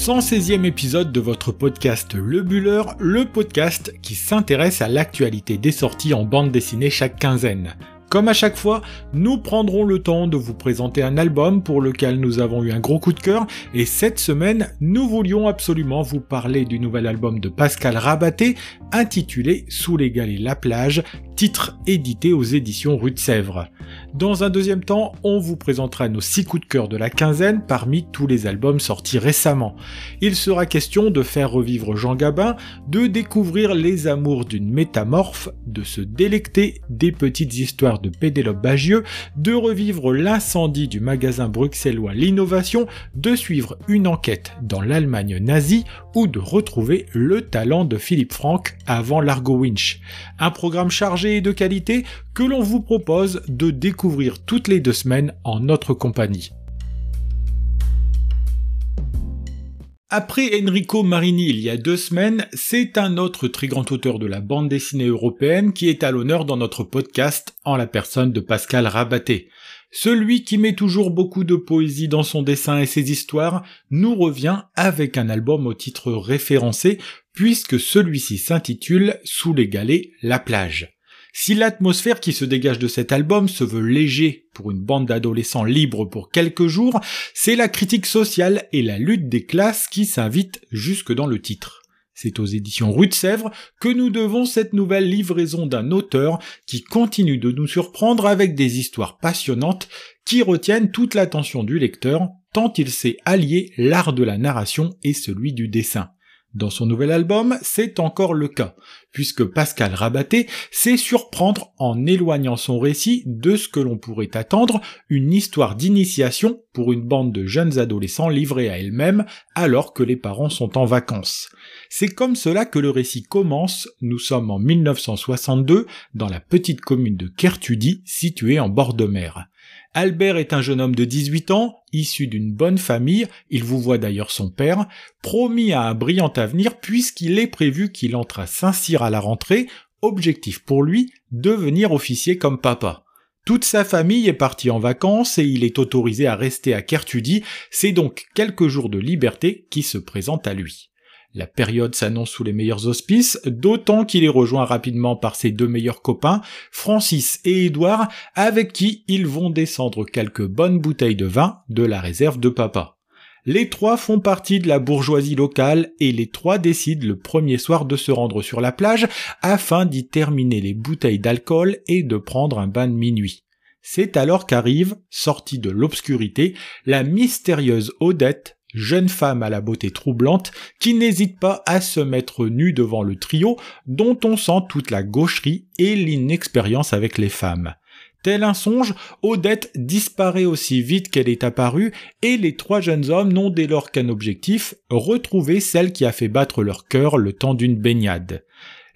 116e épisode de votre podcast Le Buller, le podcast qui s'intéresse à l'actualité des sorties en bande dessinée chaque quinzaine. Comme à chaque fois, nous prendrons le temps de vous présenter un album pour lequel nous avons eu un gros coup de cœur et cette semaine, nous voulions absolument vous parler du nouvel album de Pascal Rabaté intitulé Sous les galets la plage, titre édité aux éditions Rue de Sèvres. Dans un deuxième temps, on vous présentera nos six coups de cœur de la quinzaine parmi tous les albums sortis récemment. Il sera question de faire revivre Jean Gabin, de découvrir les amours d'une métamorphe, de se délecter des petites histoires de Pénélope Bagieux, de revivre l'incendie du magasin bruxellois L'Innovation, de suivre une enquête dans l'Allemagne nazie ou de retrouver le talent de Philippe Franck avant l'Argo Winch. Un programme chargé et de qualité que l'on vous propose de découvrir toutes les deux semaines en notre compagnie. Après Enrico Marini il y a deux semaines, c'est un autre très grand auteur de la bande dessinée européenne qui est à l'honneur dans notre podcast en la personne de Pascal Rabaté. Celui qui met toujours beaucoup de poésie dans son dessin et ses histoires nous revient avec un album au titre référencé puisque celui-ci s'intitule Sous les galets, la plage. Si l'atmosphère qui se dégage de cet album se veut léger pour une bande d'adolescents libres pour quelques jours, c'est la critique sociale et la lutte des classes qui s'invitent jusque dans le titre. C'est aux éditions Rue de Sèvres que nous devons cette nouvelle livraison d'un auteur qui continue de nous surprendre avec des histoires passionnantes qui retiennent toute l'attention du lecteur tant il sait allier l'art de la narration et celui du dessin. Dans son nouvel album, c'est encore le cas, puisque Pascal Rabaté sait surprendre en éloignant son récit de ce que l'on pourrait attendre, une histoire d'initiation pour une bande de jeunes adolescents livrés à elles-mêmes alors que les parents sont en vacances. C'est comme cela que le récit commence, nous sommes en 1962 dans la petite commune de Kertudi située en bord de mer. Albert est un jeune homme de 18 ans, issu d'une bonne famille, il vous voit d'ailleurs son père, promis à un brillant avenir puisqu'il est prévu qu'il entre à Saint-Cyr à la rentrée, objectif pour lui, devenir officier comme papa. Toute sa famille est partie en vacances et il est autorisé à rester à Kertudi, c'est donc quelques jours de liberté qui se présentent à lui. La période s'annonce sous les meilleurs auspices, d'autant qu'il est rejoint rapidement par ses deux meilleurs copains, Francis et Édouard, avec qui ils vont descendre quelques bonnes bouteilles de vin de la réserve de papa. Les trois font partie de la bourgeoisie locale et les trois décident le premier soir de se rendre sur la plage afin d'y terminer les bouteilles d'alcool et de prendre un bain de minuit. C'est alors qu'arrive, sortie de l'obscurité, la mystérieuse Odette, jeune femme à la beauté troublante, qui n'hésite pas à se mettre nue devant le trio, dont on sent toute la gaucherie et l'inexpérience avec les femmes. Tel un songe, Odette disparaît aussi vite qu'elle est apparue, et les trois jeunes hommes n'ont dès lors qu'un objectif, retrouver celle qui a fait battre leur cœur le temps d'une baignade.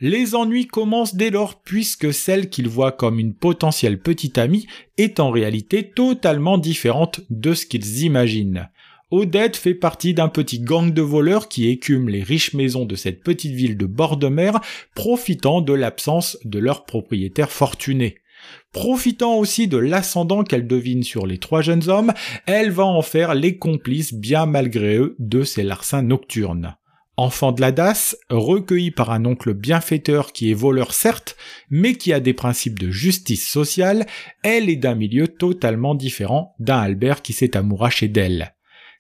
Les ennuis commencent dès lors puisque celle qu'ils voient comme une potentielle petite amie est en réalité totalement différente de ce qu'ils imaginent. Odette fait partie d'un petit gang de voleurs qui écument les riches maisons de cette petite ville de bord de mer, profitant de l'absence de leur propriétaire fortuné. Profitant aussi de l'ascendant qu'elle devine sur les trois jeunes hommes, elle va en faire les complices bien malgré eux de ces larcins nocturnes. Enfant de la DAS, recueilli par un oncle bienfaiteur qui est voleur certes, mais qui a des principes de justice sociale, elle est d'un milieu totalement différent d'un Albert qui s'est amouraché d'elle.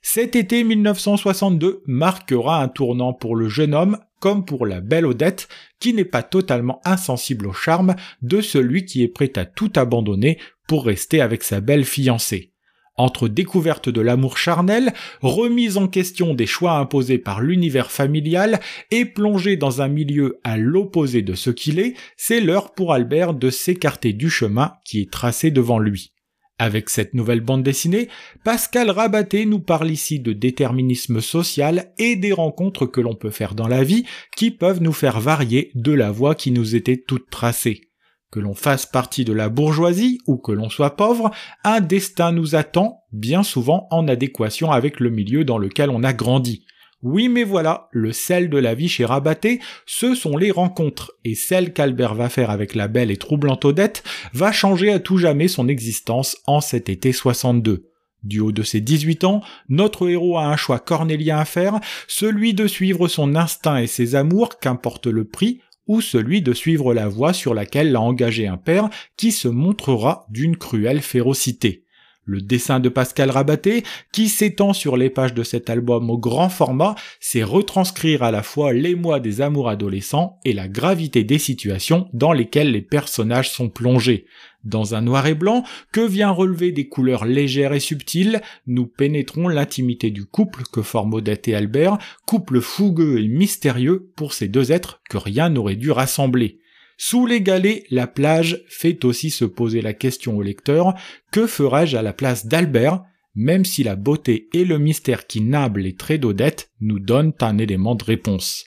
Cet été 1962 marquera un tournant pour le jeune homme comme pour la belle Odette, qui n'est pas totalement insensible au charme de celui qui est prêt à tout abandonner pour rester avec sa belle fiancée. Entre découverte de l'amour charnel, remise en question des choix imposés par l'univers familial et plongé dans un milieu à l'opposé de ce qu'il est, c'est l'heure pour Albert de s'écarter du chemin qui est tracé devant lui. Avec cette nouvelle bande dessinée, Pascal Rabaté nous parle ici de déterminisme social et des rencontres que l'on peut faire dans la vie qui peuvent nous faire varier de la voie qui nous était toute tracée. Que l'on fasse partie de la bourgeoisie ou que l'on soit pauvre, un destin nous attend, bien souvent en adéquation avec le milieu dans lequel on a grandi. Oui, mais voilà, le sel de la vie chez Rabaté, ce sont les rencontres, et celle qu'Albert va faire avec la belle et troublante Odette va changer à tout jamais son existence en cet été 62. Du haut de ses 18 ans, notre héros a un choix cornélien à faire, celui de suivre son instinct et ses amours, qu'importe le prix, ou celui de suivre la voie sur laquelle l'a engagé un père qui se montrera d'une cruelle férocité. Le dessin de Pascal Rabaté, qui s'étend sur les pages de cet album au grand format, c'est retranscrire à la fois l'émoi des amours adolescents et la gravité des situations dans lesquelles les personnages sont plongés. Dans un noir et blanc que vient relever des couleurs légères et subtiles, nous pénétrons l'intimité du couple que forment Odette et Albert, couple fougueux et mystérieux pour ces deux êtres que rien n'aurait dû rassembler. Sous les galets, la plage fait aussi se poser la question au lecteur, que ferais-je à la place d'Albert, même si la beauté et le mystère qui nable les traits d'Odette nous donnent un élément de réponse.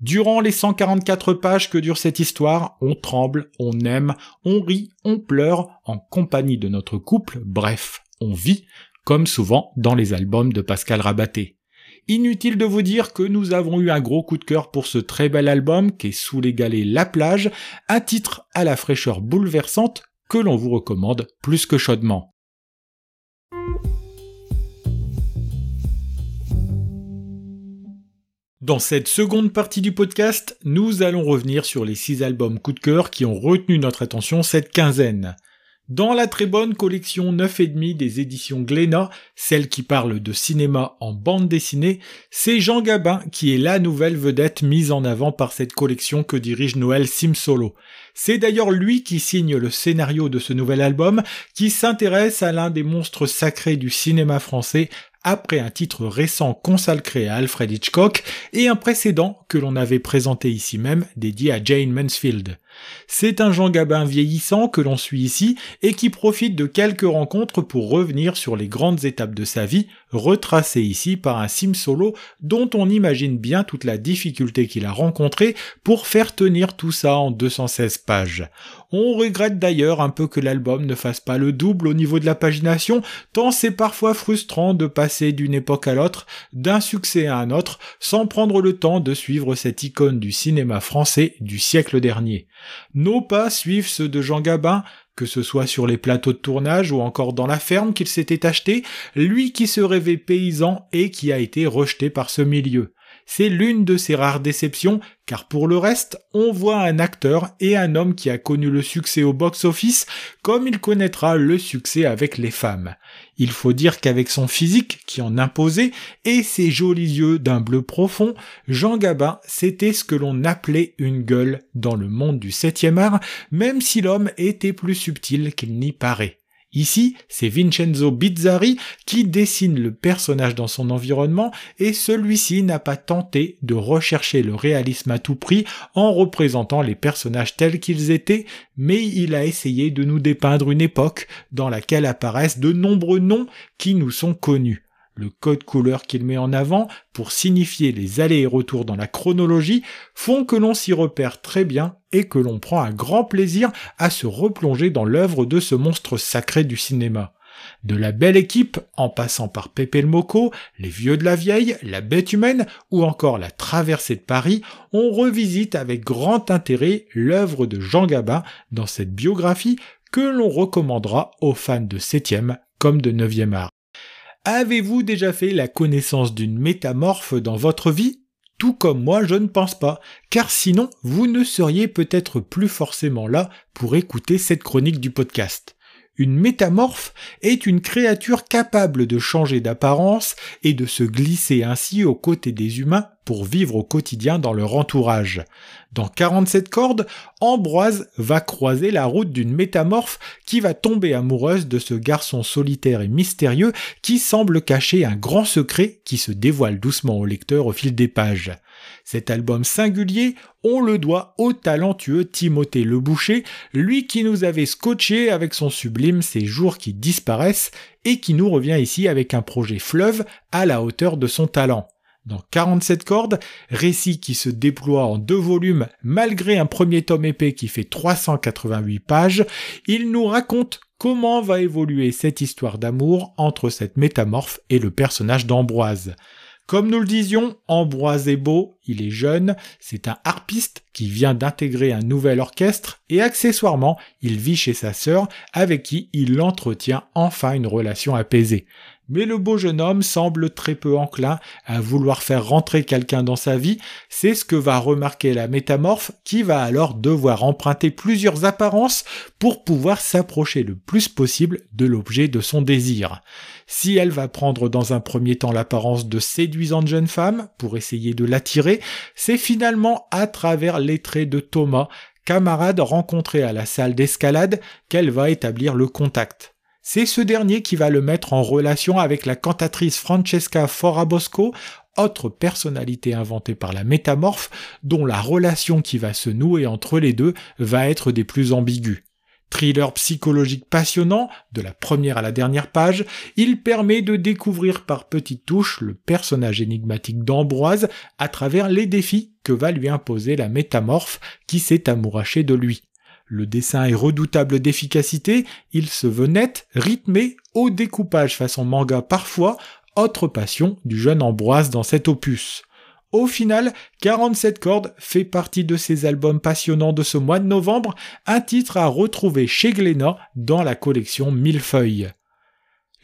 Durant les 144 pages que dure cette histoire, on tremble, on aime, on rit, on pleure, en compagnie de notre couple, bref, on vit, comme souvent dans les albums de Pascal Rabaté. Inutile de vous dire que nous avons eu un gros coup de cœur pour ce très bel album qui est sous les galets La plage, un titre à la fraîcheur bouleversante que l'on vous recommande plus que chaudement. Dans cette seconde partie du podcast, nous allons revenir sur les six albums coup de cœur qui ont retenu notre attention cette quinzaine. Dans la très bonne collection 9,5 des éditions Glénat, celle qui parle de cinéma en bande dessinée, c'est Jean Gabin qui est la nouvelle vedette mise en avant par cette collection que dirige Noël Simsolo. C'est d'ailleurs lui qui signe le scénario de ce nouvel album, qui s'intéresse à l'un des monstres sacrés du cinéma français, après un titre récent consacré à Alfred Hitchcock et un précédent que l'on avait présenté ici même dédié à Jane Mansfield. C'est un Jean Gabin vieillissant que l'on suit ici et qui profite de quelques rencontres pour revenir sur les grandes étapes de sa vie, retracées ici par un sim solo dont on imagine bien toute la difficulté qu'il a rencontrée pour faire tenir tout ça en 216 pages. On regrette d'ailleurs un peu que l'album ne fasse pas le double au niveau de la pagination, tant c'est parfois frustrant de passer d'une époque à l'autre, d'un succès à un autre, sans prendre le temps de suivre cette icône du cinéma français du siècle dernier. Nos pas suivent ceux de Jean Gabin, que ce soit sur les plateaux de tournage ou encore dans la ferme qu'il s'était acheté, lui qui se rêvait paysan et qui a été rejeté par ce milieu c'est l'une de ces rares déceptions, car pour le reste, on voit un acteur et un homme qui a connu le succès au box-office comme il connaîtra le succès avec les femmes. Il faut dire qu'avec son physique qui en imposait et ses jolis yeux d'un bleu profond, Jean Gabin, c'était ce que l'on appelait une gueule dans le monde du septième art, même si l'homme était plus subtil qu'il n'y paraît. Ici, c'est Vincenzo Bizzari qui dessine le personnage dans son environnement et celui-ci n'a pas tenté de rechercher le réalisme à tout prix en représentant les personnages tels qu'ils étaient, mais il a essayé de nous dépeindre une époque dans laquelle apparaissent de nombreux noms qui nous sont connus. Le code couleur qu'il met en avant pour signifier les allers et retours dans la chronologie font que l'on s'y repère très bien et que l'on prend un grand plaisir à se replonger dans l'œuvre de ce monstre sacré du cinéma. De la belle équipe, en passant par Pépé le Moco, Les Vieux de la Vieille, La Bête Humaine ou encore La Traversée de Paris, on revisite avec grand intérêt l'œuvre de Jean Gabin dans cette biographie que l'on recommandera aux fans de 7e comme de 9e art. Avez-vous déjà fait la connaissance d'une métamorphe dans votre vie? Tout comme moi, je ne pense pas, car sinon, vous ne seriez peut-être plus forcément là pour écouter cette chronique du podcast. Une métamorphe est une créature capable de changer d'apparence et de se glisser ainsi aux côtés des humains pour vivre au quotidien dans leur entourage. Dans 47 cordes, Ambroise va croiser la route d'une métamorphe qui va tomber amoureuse de ce garçon solitaire et mystérieux qui semble cacher un grand secret qui se dévoile doucement au lecteur au fil des pages. Cet album singulier, on le doit au talentueux Timothée Le Boucher, lui qui nous avait scotché avec son sublime Ces jours qui disparaissent et qui nous revient ici avec un projet fleuve à la hauteur de son talent. Dans 47 cordes, récit qui se déploie en deux volumes malgré un premier tome épais qui fait 388 pages, il nous raconte comment va évoluer cette histoire d'amour entre cette métamorphe et le personnage d'Ambroise. Comme nous le disions, Ambroise est beau, il est jeune, c'est un harpiste qui vient d'intégrer un nouvel orchestre et accessoirement, il vit chez sa sœur avec qui il entretient enfin une relation apaisée. Mais le beau jeune homme semble très peu enclin à vouloir faire rentrer quelqu'un dans sa vie, c'est ce que va remarquer la métamorphe qui va alors devoir emprunter plusieurs apparences pour pouvoir s'approcher le plus possible de l'objet de son désir. Si elle va prendre dans un premier temps l'apparence de séduisante jeune femme pour essayer de l'attirer, c'est finalement à travers les traits de Thomas, camarade rencontré à la salle d'escalade, qu'elle va établir le contact. C'est ce dernier qui va le mettre en relation avec la cantatrice Francesca Forabosco, autre personnalité inventée par la métamorphe, dont la relation qui va se nouer entre les deux va être des plus ambiguës. Thriller psychologique passionnant, de la première à la dernière page, il permet de découvrir par petites touches le personnage énigmatique d'Ambroise à travers les défis que va lui imposer la métamorphe qui s'est amourachée de lui. Le dessin est redoutable d'efficacité, il se veut net, rythmé, au découpage façon manga parfois, autre passion du jeune Ambroise dans cet opus. Au final, 47 cordes fait partie de ces albums passionnants de ce mois de novembre, un titre à retrouver chez Glénat dans la collection Millefeuille.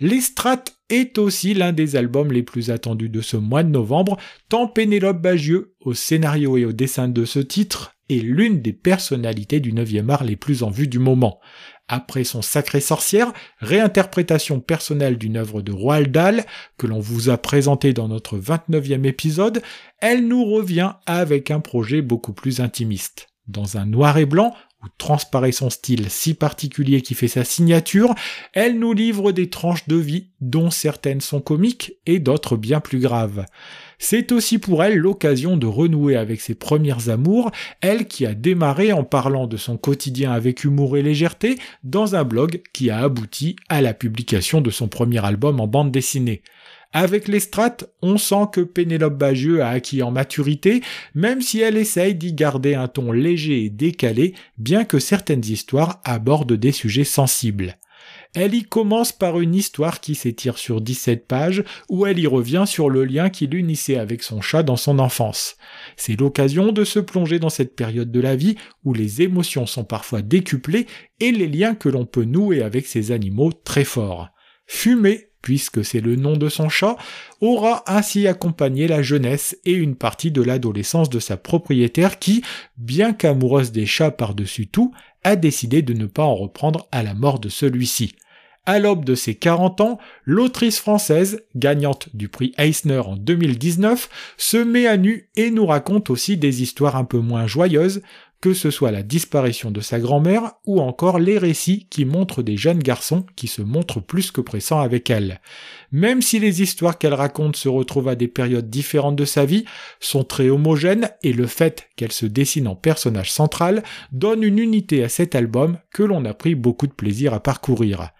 Les Strates est aussi l'un des albums les plus attendus de ce mois de novembre, tant Pénélope Bagieux, au scénario et au dessin de ce titre, est l'une des personnalités du 9e art les plus en vue du moment. Après son Sacré Sorcière, réinterprétation personnelle d'une œuvre de Roald Dahl, que l'on vous a présenté dans notre 29e épisode, elle nous revient avec un projet beaucoup plus intimiste. Dans un noir et blanc, où transparaît son style si particulier qui fait sa signature, elle nous livre des tranches de vie dont certaines sont comiques et d'autres bien plus graves. C'est aussi pour elle l'occasion de renouer avec ses premières amours, elle qui a démarré en parlant de son quotidien avec humour et légèreté dans un blog qui a abouti à la publication de son premier album en bande dessinée. Avec les strates, on sent que Pénélope Bagieux a acquis en maturité, même si elle essaye d'y garder un ton léger et décalé, bien que certaines histoires abordent des sujets sensibles. Elle y commence par une histoire qui s'étire sur 17 pages, où elle y revient sur le lien qui l'unissait avec son chat dans son enfance. C'est l'occasion de se plonger dans cette période de la vie où les émotions sont parfois décuplées et les liens que l'on peut nouer avec ces animaux très forts. Fumer, puisque c'est le nom de son chat, aura ainsi accompagné la jeunesse et une partie de l'adolescence de sa propriétaire qui, bien qu'amoureuse des chats par-dessus tout, a décidé de ne pas en reprendre à la mort de celui-ci. À l'aube de ses 40 ans, l'autrice française, gagnante du prix Eisner en 2019, se met à nu et nous raconte aussi des histoires un peu moins joyeuses, que ce soit la disparition de sa grand-mère ou encore les récits qui montrent des jeunes garçons qui se montrent plus que pressants avec elle. Même si les histoires qu'elle raconte se retrouvent à des périodes différentes de sa vie, sont très homogènes et le fait qu'elle se dessine en personnage central donne une unité à cet album que l'on a pris beaucoup de plaisir à parcourir.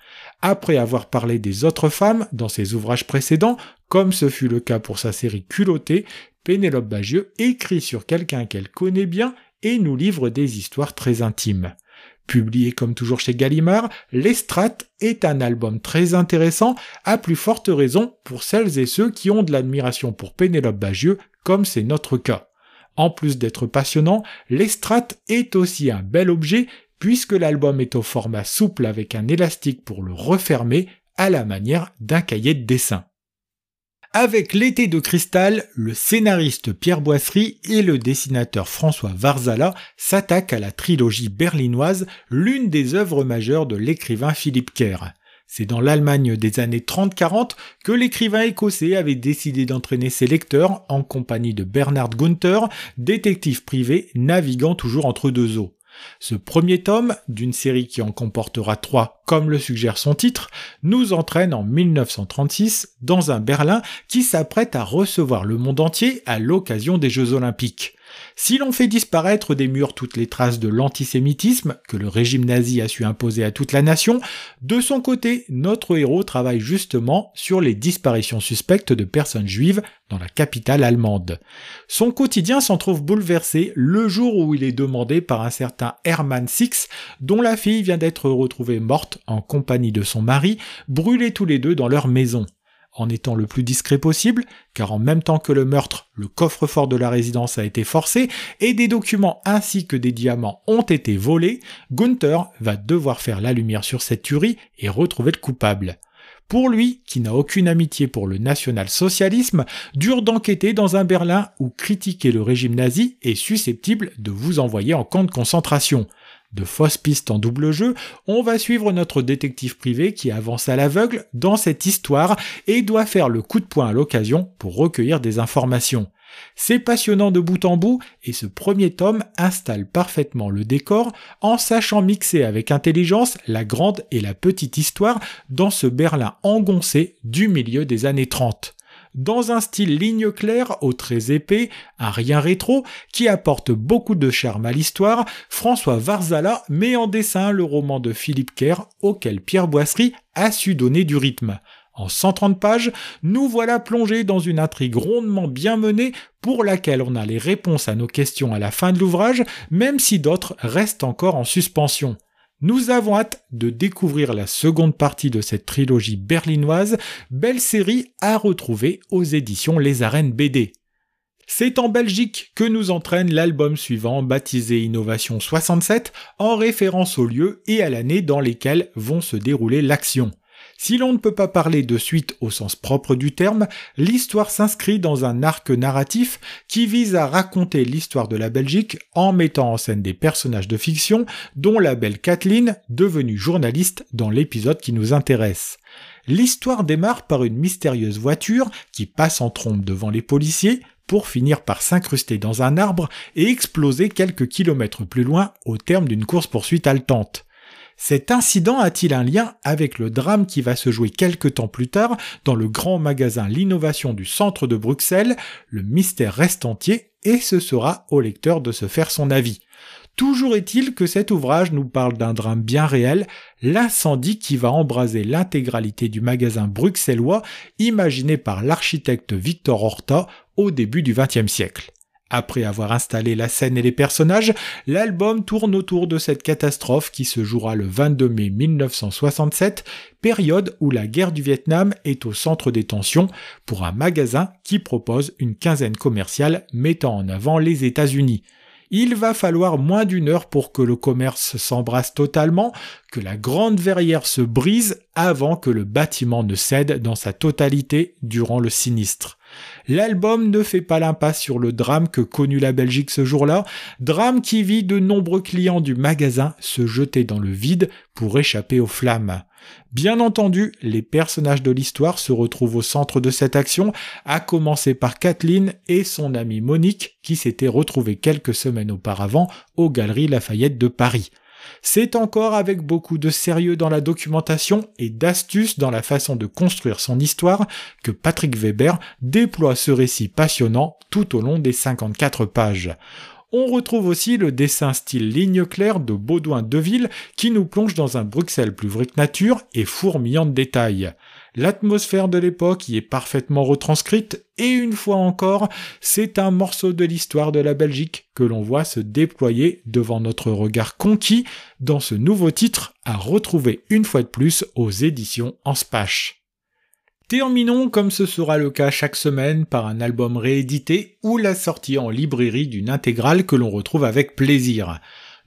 Après avoir parlé des autres femmes dans ses ouvrages précédents, comme ce fut le cas pour sa série Culottée, Pénélope Bagieux écrit sur quelqu'un qu'elle connaît bien et nous livre des histoires très intimes. Publié comme toujours chez Gallimard, L'Estrate est un album très intéressant, à plus forte raison pour celles et ceux qui ont de l'admiration pour Pénélope Bagieux, comme c'est notre cas. En plus d'être passionnant, L'Estrate est aussi un bel objet, puisque l'album est au format souple avec un élastique pour le refermer, à la manière d'un cahier de dessin. Avec l'été de cristal, le scénariste Pierre Boisserie et le dessinateur François Varzala s'attaquent à la trilogie berlinoise, l'une des œuvres majeures de l'écrivain Philippe Kerr. C'est dans l'Allemagne des années 30-40 que l'écrivain écossais avait décidé d'entraîner ses lecteurs en compagnie de Bernard Gunther, détective privé naviguant toujours entre deux eaux. Ce premier tome, d'une série qui en comportera trois comme le suggère son titre, nous entraîne en 1936 dans un Berlin qui s'apprête à recevoir le monde entier à l'occasion des Jeux olympiques. Si l'on fait disparaître des murs toutes les traces de l'antisémitisme que le régime nazi a su imposer à toute la nation, de son côté, notre héros travaille justement sur les disparitions suspectes de personnes juives dans la capitale allemande. Son quotidien s'en trouve bouleversé le jour où il est demandé par un certain Hermann Six, dont la fille vient d'être retrouvée morte en compagnie de son mari, brûlés tous les deux dans leur maison en étant le plus discret possible, car en même temps que le meurtre, le coffre-fort de la résidence a été forcé et des documents ainsi que des diamants ont été volés, Gunther va devoir faire la lumière sur cette tuerie et retrouver le coupable. Pour lui, qui n'a aucune amitié pour le national-socialisme, dur d'enquêter dans un Berlin où critiquer le régime nazi est susceptible de vous envoyer en camp de concentration de fausses pistes en double jeu, on va suivre notre détective privé qui avance à l'aveugle dans cette histoire et doit faire le coup de poing à l'occasion pour recueillir des informations. C'est passionnant de bout en bout et ce premier tome installe parfaitement le décor en sachant mixer avec intelligence la grande et la petite histoire dans ce Berlin engoncé du milieu des années 30 dans un style ligne claire aux traits épais, un rien rétro, qui apporte beaucoup de charme à l'histoire, François Varzala met en dessin le roman de Philippe Kerr auquel Pierre Boisserie a su donner du rythme. En 130 pages, nous voilà plongés dans une intrigue rondement bien menée pour laquelle on a les réponses à nos questions à la fin de l'ouvrage, même si d'autres restent encore en suspension. Nous avons hâte de découvrir la seconde partie de cette trilogie berlinoise, belle série à retrouver aux éditions Les Arènes BD. C'est en Belgique que nous entraîne l'album suivant baptisé Innovation 67 en référence au lieu et à l'année dans lesquels vont se dérouler l'action. Si l'on ne peut pas parler de suite au sens propre du terme, l'histoire s'inscrit dans un arc narratif qui vise à raconter l'histoire de la Belgique en mettant en scène des personnages de fiction, dont la belle Kathleen, devenue journaliste dans l'épisode qui nous intéresse. L'histoire démarre par une mystérieuse voiture qui passe en trombe devant les policiers pour finir par s'incruster dans un arbre et exploser quelques kilomètres plus loin au terme d'une course-poursuite haletante. Cet incident a-t-il un lien avec le drame qui va se jouer quelque temps plus tard dans le grand magasin L'innovation du centre de Bruxelles? Le mystère reste entier et ce sera au lecteur de se faire son avis. Toujours est-il que cet ouvrage nous parle d'un drame bien réel, l'incendie qui va embraser l'intégralité du magasin bruxellois imaginé par l'architecte Victor Horta au début du XXe siècle. Après avoir installé la scène et les personnages, l'album tourne autour de cette catastrophe qui se jouera le 22 mai 1967, période où la guerre du Vietnam est au centre des tensions pour un magasin qui propose une quinzaine commerciale mettant en avant les États-Unis il va falloir moins d'une heure pour que le commerce s'embrasse totalement, que la grande verrière se brise avant que le bâtiment ne cède dans sa totalité durant le sinistre. L'album ne fait pas l'impasse sur le drame que connut la Belgique ce jour-là, drame qui vit de nombreux clients du magasin se jeter dans le vide pour échapper aux flammes. Bien entendu, les personnages de l'histoire se retrouvent au centre de cette action, à commencer par Kathleen et son amie Monique, qui s'étaient retrouvées quelques semaines auparavant aux Galeries Lafayette de Paris. C'est encore avec beaucoup de sérieux dans la documentation et d'astuces dans la façon de construire son histoire que Patrick Weber déploie ce récit passionnant tout au long des 54 pages. On retrouve aussi le dessin style ligne claire de Baudouin Deville qui nous plonge dans un Bruxelles plus vrai que nature et fourmillant de détails. L'atmosphère de l'époque y est parfaitement retranscrite et une fois encore, c'est un morceau de l'histoire de la Belgique que l'on voit se déployer devant notre regard conquis dans ce nouveau titre à retrouver une fois de plus aux éditions en Spache. Terminons, comme ce sera le cas chaque semaine, par un album réédité ou la sortie en librairie d'une intégrale que l'on retrouve avec plaisir.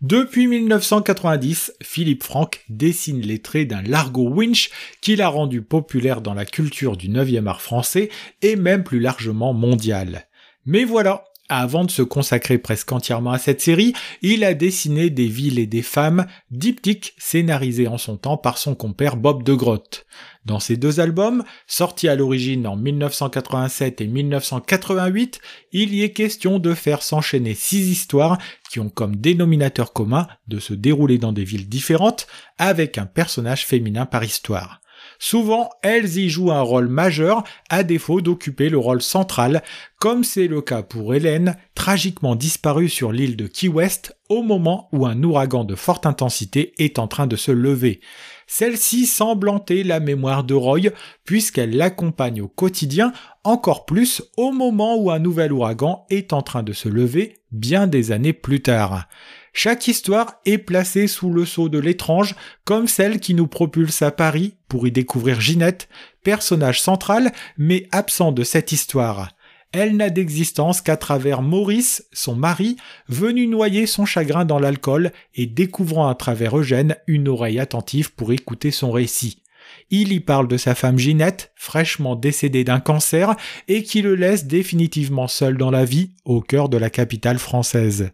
Depuis 1990, Philippe Franck dessine les traits d'un Largo Winch qu'il a rendu populaire dans la culture du 9e art français et même plus largement mondial. Mais voilà, avant de se consacrer presque entièrement à cette série, il a dessiné des villes et des femmes, diptyques scénarisés en son temps par son compère Bob de Grotte. Dans ces deux albums, sortis à l'origine en 1987 et 1988, il y est question de faire s'enchaîner six histoires qui ont comme dénominateur commun de se dérouler dans des villes différentes avec un personnage féminin par histoire. Souvent, elles y jouent un rôle majeur à défaut d'occuper le rôle central, comme c'est le cas pour Hélène, tragiquement disparue sur l'île de Key West au moment où un ouragan de forte intensité est en train de se lever. Celle-ci semble hanter la mémoire de Roy puisqu'elle l'accompagne au quotidien, encore plus au moment où un nouvel ouragan est en train de se lever bien des années plus tard. Chaque histoire est placée sous le sceau de l'étrange, comme celle qui nous propulse à Paris pour y découvrir Ginette, personnage central mais absent de cette histoire. Elle n'a d'existence qu'à travers Maurice, son mari, venu noyer son chagrin dans l'alcool et découvrant à travers Eugène une oreille attentive pour écouter son récit. Il y parle de sa femme Ginette, fraîchement décédée d'un cancer et qui le laisse définitivement seul dans la vie au cœur de la capitale française.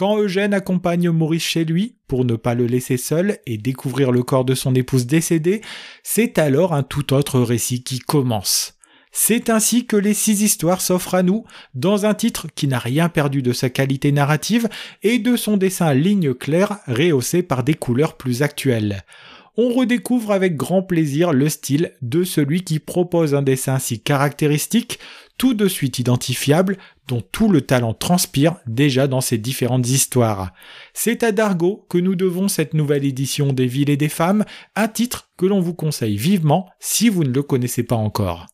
Quand Eugène accompagne Maurice chez lui, pour ne pas le laisser seul et découvrir le corps de son épouse décédée, c'est alors un tout autre récit qui commence. C'est ainsi que les six histoires s'offrent à nous, dans un titre qui n'a rien perdu de sa qualité narrative et de son dessin à lignes claires rehaussé par des couleurs plus actuelles. On redécouvre avec grand plaisir le style de celui qui propose un dessin si caractéristique, tout de suite identifiable, dont tout le talent transpire déjà dans ses différentes histoires. C'est à Dargo que nous devons cette nouvelle édition des villes et des femmes, un titre que l'on vous conseille vivement si vous ne le connaissez pas encore.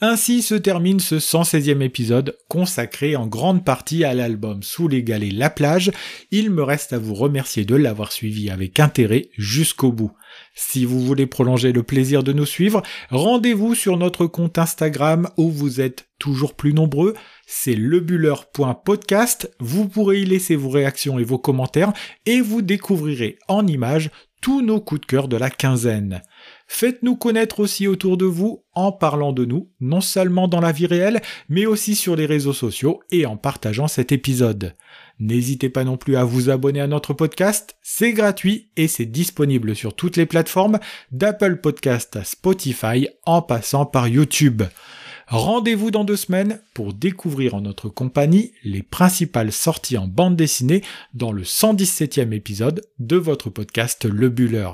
Ainsi se termine ce 116e épisode consacré en grande partie à l'album Sous les galets La plage. Il me reste à vous remercier de l'avoir suivi avec intérêt jusqu'au bout. Si vous voulez prolonger le plaisir de nous suivre, rendez-vous sur notre compte Instagram où vous êtes toujours plus nombreux. C'est lebuller.podcast. Vous pourrez y laisser vos réactions et vos commentaires et vous découvrirez en images tous nos coups de cœur de la quinzaine. Faites-nous connaître aussi autour de vous en parlant de nous, non seulement dans la vie réelle, mais aussi sur les réseaux sociaux et en partageant cet épisode. N'hésitez pas non plus à vous abonner à notre podcast, c'est gratuit et c'est disponible sur toutes les plateformes, d'Apple Podcast à Spotify en passant par YouTube. Rendez-vous dans deux semaines pour découvrir en notre compagnie les principales sorties en bande dessinée dans le 117e épisode de votre podcast Le Buller.